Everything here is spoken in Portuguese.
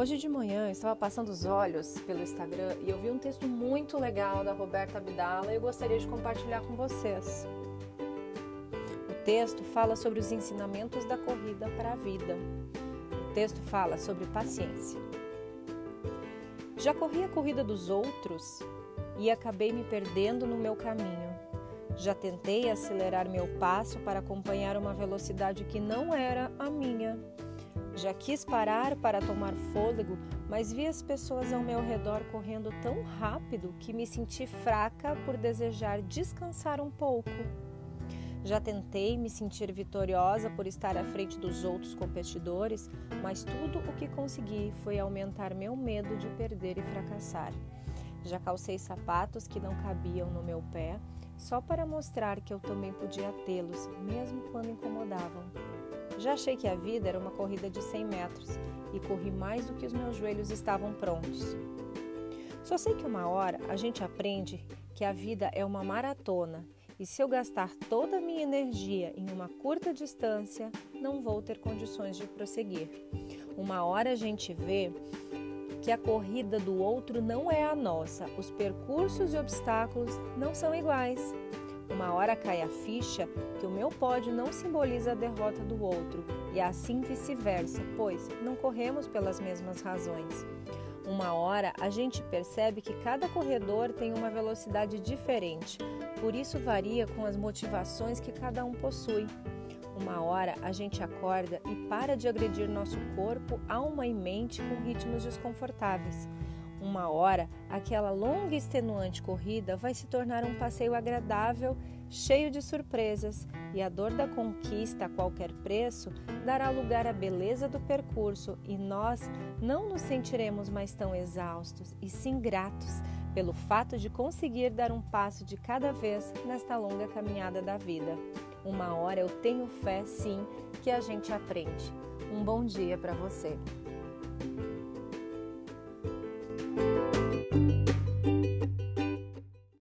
Hoje de manhã eu estava passando os olhos pelo Instagram e eu vi um texto muito legal da Roberta Abdala e eu gostaria de compartilhar com vocês. O texto fala sobre os ensinamentos da corrida para a vida. O texto fala sobre paciência. Já corri a corrida dos outros e acabei me perdendo no meu caminho. Já tentei acelerar meu passo para acompanhar uma velocidade que não era a minha. Já quis parar para tomar fôlego, mas vi as pessoas ao meu redor correndo tão rápido que me senti fraca por desejar descansar um pouco. Já tentei me sentir vitoriosa por estar à frente dos outros competidores, mas tudo o que consegui foi aumentar meu medo de perder e fracassar. Já calcei sapatos que não cabiam no meu pé, só para mostrar que eu também podia tê-los, mesmo quando incomodavam. Já achei que a vida era uma corrida de 100 metros e corri mais do que os meus joelhos estavam prontos. Só sei que uma hora a gente aprende que a vida é uma maratona e se eu gastar toda a minha energia em uma curta distância, não vou ter condições de prosseguir. Uma hora a gente vê que a corrida do outro não é a nossa, os percursos e obstáculos não são iguais. Uma hora cai a ficha que o meu pódio não simboliza a derrota do outro, e assim vice-versa, pois não corremos pelas mesmas razões. Uma hora a gente percebe que cada corredor tem uma velocidade diferente, por isso varia com as motivações que cada um possui. Uma hora a gente acorda e para de agredir nosso corpo, alma e mente com ritmos desconfortáveis. Uma hora, aquela longa e extenuante corrida vai se tornar um passeio agradável, cheio de surpresas, e a dor da conquista a qualquer preço dará lugar à beleza do percurso, e nós não nos sentiremos mais tão exaustos, e sim gratos pelo fato de conseguir dar um passo de cada vez nesta longa caminhada da vida. Uma hora eu tenho fé, sim, que a gente aprende. Um bom dia para você.